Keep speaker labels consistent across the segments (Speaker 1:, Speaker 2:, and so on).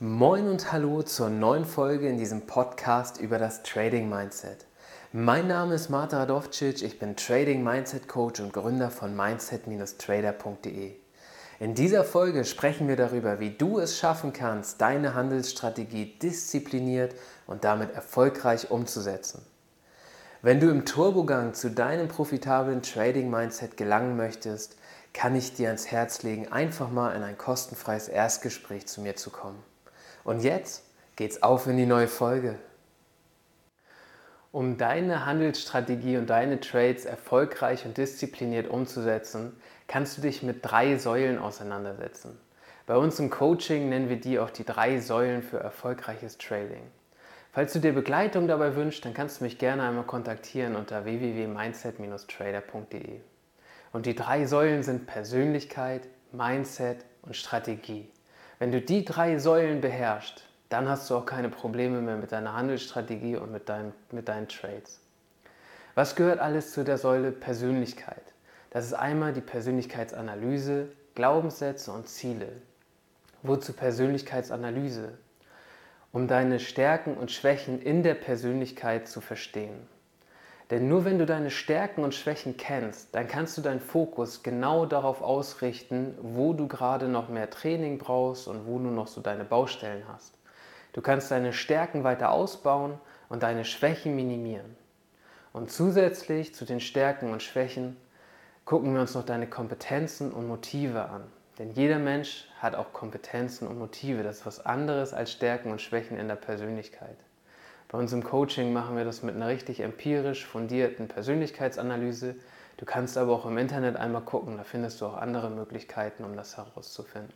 Speaker 1: Moin und hallo zur neuen Folge in diesem Podcast über das Trading Mindset. Mein Name ist Marta Radovcic, ich bin Trading Mindset Coach und Gründer von mindset-trader.de. In dieser Folge sprechen wir darüber, wie du es schaffen kannst, deine Handelsstrategie diszipliniert und damit erfolgreich umzusetzen. Wenn du im Turbogang zu deinem profitablen Trading Mindset gelangen möchtest, kann ich dir ans Herz legen, einfach mal in ein kostenfreies Erstgespräch zu mir zu kommen. Und jetzt geht's auf in die neue Folge. Um deine Handelsstrategie und deine Trades erfolgreich und diszipliniert umzusetzen, kannst du dich mit drei Säulen auseinandersetzen. Bei uns im Coaching nennen wir die auch die drei Säulen für erfolgreiches Trading. Falls du dir Begleitung dabei wünschst, dann kannst du mich gerne einmal kontaktieren unter www.mindset-trader.de. Und die drei Säulen sind Persönlichkeit, Mindset und Strategie. Wenn du die drei Säulen beherrschst, dann hast du auch keine Probleme mehr mit deiner Handelsstrategie und mit, dein, mit deinen Trades. Was gehört alles zu der Säule Persönlichkeit? Das ist einmal die Persönlichkeitsanalyse, Glaubenssätze und Ziele. Wozu Persönlichkeitsanalyse? Um deine Stärken und Schwächen in der Persönlichkeit zu verstehen. Denn nur wenn du deine Stärken und Schwächen kennst, dann kannst du deinen Fokus genau darauf ausrichten, wo du gerade noch mehr Training brauchst und wo du noch so deine Baustellen hast. Du kannst deine Stärken weiter ausbauen und deine Schwächen minimieren. Und zusätzlich zu den Stärken und Schwächen gucken wir uns noch deine Kompetenzen und Motive an. Denn jeder Mensch hat auch Kompetenzen und Motive. Das ist was anderes als Stärken und Schwächen in der Persönlichkeit. Bei uns im Coaching machen wir das mit einer richtig empirisch fundierten Persönlichkeitsanalyse. Du kannst aber auch im Internet einmal gucken, da findest du auch andere Möglichkeiten, um das herauszufinden.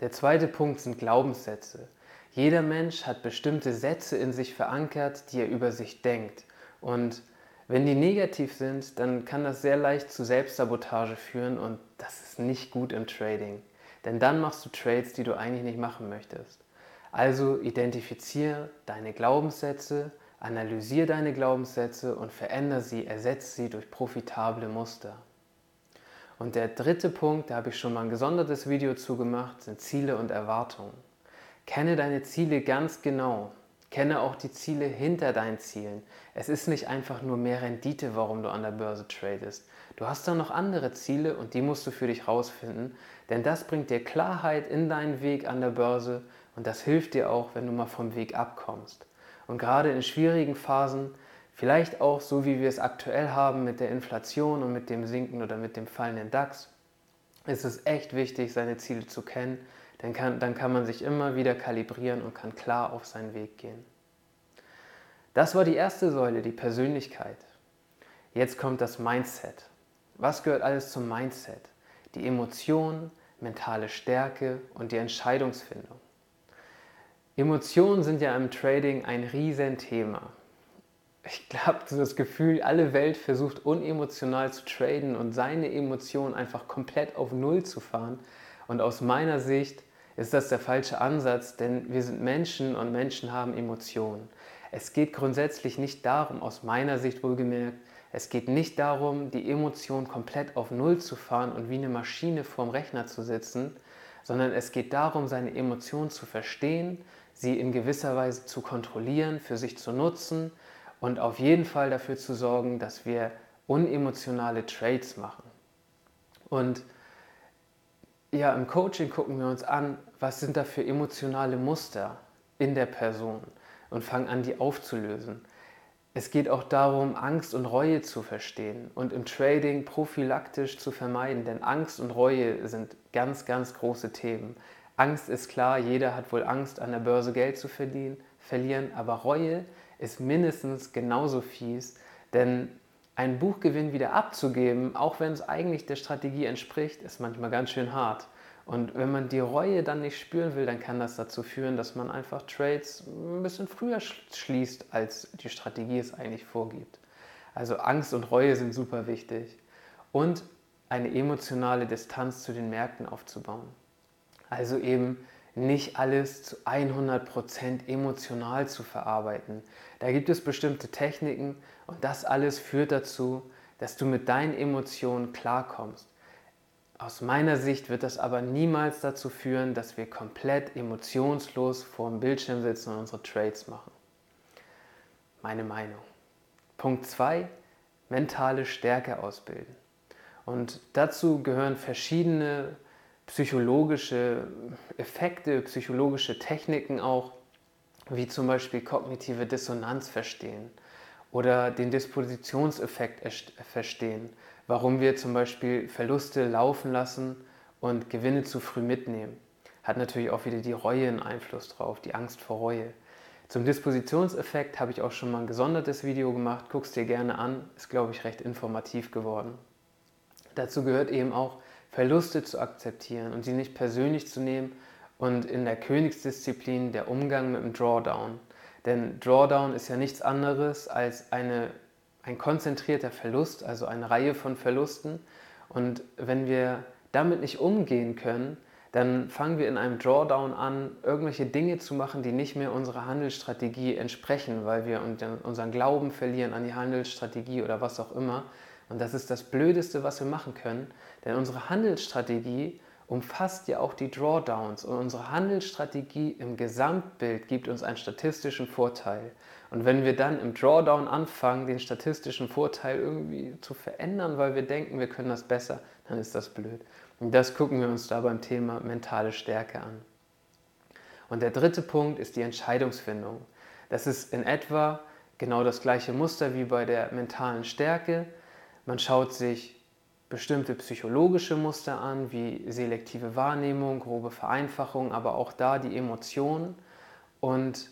Speaker 1: Der zweite Punkt sind Glaubenssätze. Jeder Mensch hat bestimmte Sätze in sich verankert, die er über sich denkt. Und wenn die negativ sind, dann kann das sehr leicht zu Selbstsabotage führen und das ist nicht gut im Trading. Denn dann machst du Trades, die du eigentlich nicht machen möchtest. Also identifiziere deine Glaubenssätze, analysiere deine Glaubenssätze und verändere sie, ersetze sie durch profitable Muster. Und der dritte Punkt, da habe ich schon mal ein gesondertes Video zu gemacht, sind Ziele und Erwartungen. Kenne deine Ziele ganz genau. Kenne auch die Ziele hinter deinen Zielen. Es ist nicht einfach nur mehr Rendite, warum du an der Börse tradest. Du hast da noch andere Ziele und die musst du für dich rausfinden, denn das bringt dir Klarheit in deinen Weg an der Börse und das hilft dir auch, wenn du mal vom Weg abkommst. Und gerade in schwierigen Phasen, vielleicht auch so wie wir es aktuell haben mit der Inflation und mit dem Sinken oder mit dem fallenden DAX, ist es echt wichtig, seine Ziele zu kennen. Denn kann, dann kann man sich immer wieder kalibrieren und kann klar auf seinen Weg gehen. Das war die erste Säule, die Persönlichkeit. Jetzt kommt das Mindset. Was gehört alles zum Mindset? Die Emotionen, mentale Stärke und die Entscheidungsfindung. Emotionen sind ja im Trading ein Riesenthema. Ich glaube, das Gefühl, alle Welt versucht unemotional zu traden und seine Emotionen einfach komplett auf Null zu fahren. Und aus meiner Sicht ist das der falsche Ansatz, denn wir sind Menschen und Menschen haben Emotionen. Es geht grundsätzlich nicht darum, aus meiner Sicht wohlgemerkt, es geht nicht darum, die Emotionen komplett auf Null zu fahren und wie eine Maschine vorm Rechner zu sitzen, sondern es geht darum, seine Emotionen zu verstehen, sie in gewisser Weise zu kontrollieren, für sich zu nutzen und auf jeden Fall dafür zu sorgen, dass wir unemotionale Trades machen. Und ja, im Coaching gucken wir uns an, was sind da für emotionale Muster in der Person und fangen an, die aufzulösen. Es geht auch darum, Angst und Reue zu verstehen und im Trading prophylaktisch zu vermeiden, denn Angst und Reue sind ganz, ganz große Themen. Angst ist klar, jeder hat wohl Angst, an der Börse Geld zu verdienen, verlieren, aber Reue ist mindestens genauso fies, denn einen Buchgewinn wieder abzugeben, auch wenn es eigentlich der Strategie entspricht, ist manchmal ganz schön hart. Und wenn man die Reue dann nicht spüren will, dann kann das dazu führen, dass man einfach Trades ein bisschen früher schließt, als die Strategie es eigentlich vorgibt. Also Angst und Reue sind super wichtig. Und eine emotionale Distanz zu den Märkten aufzubauen. Also eben nicht alles zu 100% emotional zu verarbeiten. Da gibt es bestimmte Techniken und das alles führt dazu, dass du mit deinen Emotionen klarkommst. Aus meiner Sicht wird das aber niemals dazu führen, dass wir komplett emotionslos vor dem Bildschirm sitzen und unsere Trades machen. Meine Meinung. Punkt 2, mentale Stärke ausbilden. Und dazu gehören verschiedene psychologische Effekte, psychologische Techniken auch, wie zum Beispiel kognitive Dissonanz verstehen oder den Dispositionseffekt verstehen, warum wir zum Beispiel Verluste laufen lassen und Gewinne zu früh mitnehmen. Hat natürlich auch wieder die Reue einen Einfluss drauf, die Angst vor Reue. Zum Dispositionseffekt habe ich auch schon mal ein gesondertes Video gemacht, guck es dir gerne an, ist glaube ich recht informativ geworden. Dazu gehört eben auch Verluste zu akzeptieren und sie nicht persönlich zu nehmen und in der Königsdisziplin der Umgang mit dem Drawdown. Denn Drawdown ist ja nichts anderes als eine, ein konzentrierter Verlust, also eine Reihe von Verlusten. Und wenn wir damit nicht umgehen können, dann fangen wir in einem Drawdown an, irgendwelche Dinge zu machen, die nicht mehr unserer Handelsstrategie entsprechen, weil wir unseren Glauben verlieren an die Handelsstrategie oder was auch immer. Und das ist das Blödeste, was wir machen können, denn unsere Handelsstrategie umfasst ja auch die Drawdowns und unsere Handelsstrategie im Gesamtbild gibt uns einen statistischen Vorteil. Und wenn wir dann im Drawdown anfangen, den statistischen Vorteil irgendwie zu verändern, weil wir denken, wir können das besser, dann ist das blöd. Und das gucken wir uns da beim Thema mentale Stärke an. Und der dritte Punkt ist die Entscheidungsfindung. Das ist in etwa genau das gleiche Muster wie bei der mentalen Stärke. Man schaut sich bestimmte psychologische Muster an, wie selektive Wahrnehmung, grobe Vereinfachung, aber auch da die Emotionen und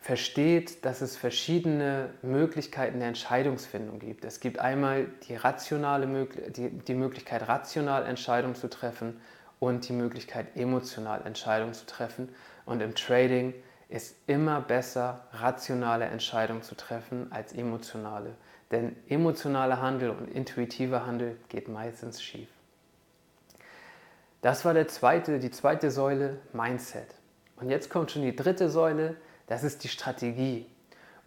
Speaker 1: versteht, dass es verschiedene Möglichkeiten der Entscheidungsfindung gibt. Es gibt einmal die, rationale, die, die Möglichkeit, rational Entscheidungen zu treffen und die Möglichkeit, emotional Entscheidungen zu treffen. Und im Trading ist immer besser, rationale Entscheidungen zu treffen als emotionale. Denn emotionaler Handel und intuitiver Handel geht meistens schief. Das war der zweite, die zweite Säule, Mindset. Und jetzt kommt schon die dritte Säule, das ist die Strategie.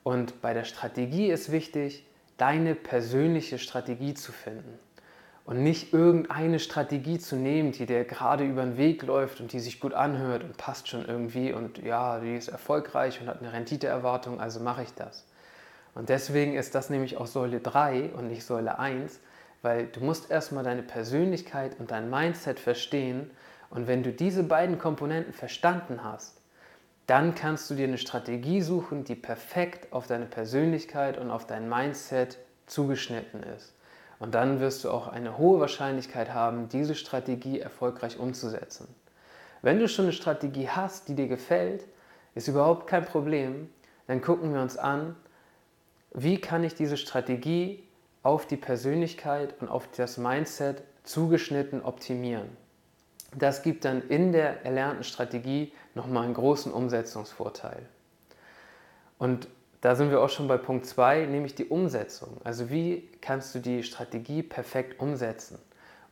Speaker 1: Und bei der Strategie ist wichtig, deine persönliche Strategie zu finden. Und nicht irgendeine Strategie zu nehmen, die dir gerade über den Weg läuft und die sich gut anhört und passt schon irgendwie und ja, die ist erfolgreich und hat eine Renditeerwartung, also mache ich das. Und deswegen ist das nämlich auch Säule 3 und nicht Säule 1, weil du musst erstmal deine Persönlichkeit und dein Mindset verstehen. Und wenn du diese beiden Komponenten verstanden hast, dann kannst du dir eine Strategie suchen, die perfekt auf deine Persönlichkeit und auf dein Mindset zugeschnitten ist. Und dann wirst du auch eine hohe Wahrscheinlichkeit haben, diese Strategie erfolgreich umzusetzen. Wenn du schon eine Strategie hast, die dir gefällt, ist überhaupt kein Problem. Dann gucken wir uns an, wie kann ich diese Strategie auf die Persönlichkeit und auf das Mindset zugeschnitten optimieren. Das gibt dann in der erlernten Strategie nochmal einen großen Umsetzungsvorteil. Und da sind wir auch schon bei Punkt 2, nämlich die Umsetzung. Also wie kannst du die Strategie perfekt umsetzen?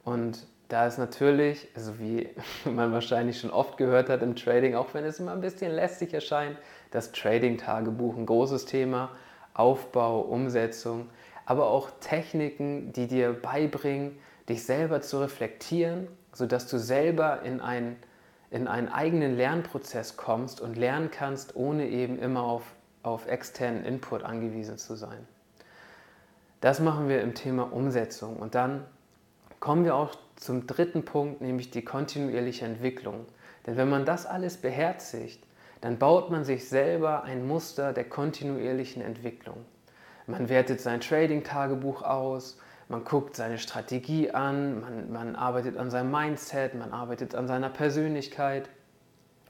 Speaker 1: Und da ist natürlich, also wie man wahrscheinlich schon oft gehört hat im Trading, auch wenn es immer ein bisschen lästig erscheint, das Trading-Tagebuch ein großes Thema, Aufbau, Umsetzung, aber auch Techniken, die dir beibringen, dich selber zu reflektieren sodass du selber in einen, in einen eigenen Lernprozess kommst und lernen kannst, ohne eben immer auf, auf externen Input angewiesen zu sein. Das machen wir im Thema Umsetzung. Und dann kommen wir auch zum dritten Punkt, nämlich die kontinuierliche Entwicklung. Denn wenn man das alles beherzigt, dann baut man sich selber ein Muster der kontinuierlichen Entwicklung. Man wertet sein Trading-Tagebuch aus, man guckt seine Strategie an, man, man arbeitet an seinem Mindset, man arbeitet an seiner Persönlichkeit.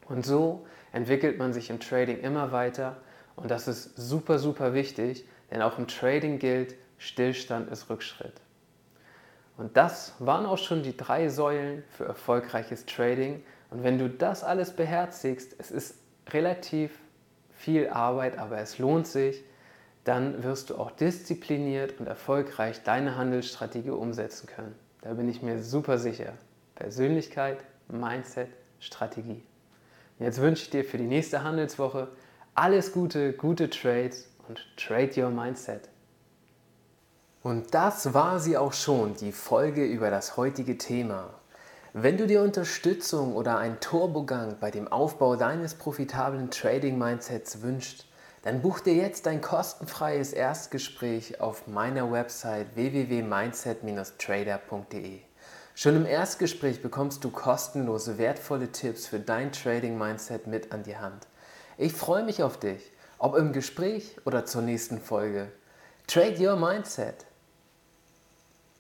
Speaker 1: Und so entwickelt man sich im Trading immer weiter. Und das ist super, super wichtig, denn auch im Trading gilt, Stillstand ist Rückschritt. Und das waren auch schon die drei Säulen für erfolgreiches Trading. Und wenn du das alles beherzigst, es ist relativ viel Arbeit, aber es lohnt sich, dann wirst du auch diszipliniert und erfolgreich deine Handelsstrategie umsetzen können. Da bin ich mir super sicher. Persönlichkeit, Mindset, Strategie. jetzt wünsche ich dir für die nächste Handelswoche alles Gute, gute Trades und trade your Mindset. Und das war sie auch schon, die Folge über das heutige Thema. Wenn du dir Unterstützung oder einen Turbogang bei dem Aufbau deines profitablen Trading-Mindsets wünschst, dann buch dir jetzt ein kostenfreies Erstgespräch auf meiner Website www.mindset-trader.de. Schon im Erstgespräch bekommst du kostenlose, wertvolle Tipps für dein Trading-Mindset mit an die Hand. Ich freue mich auf dich, ob im Gespräch oder zur nächsten Folge. Trade Your Mindset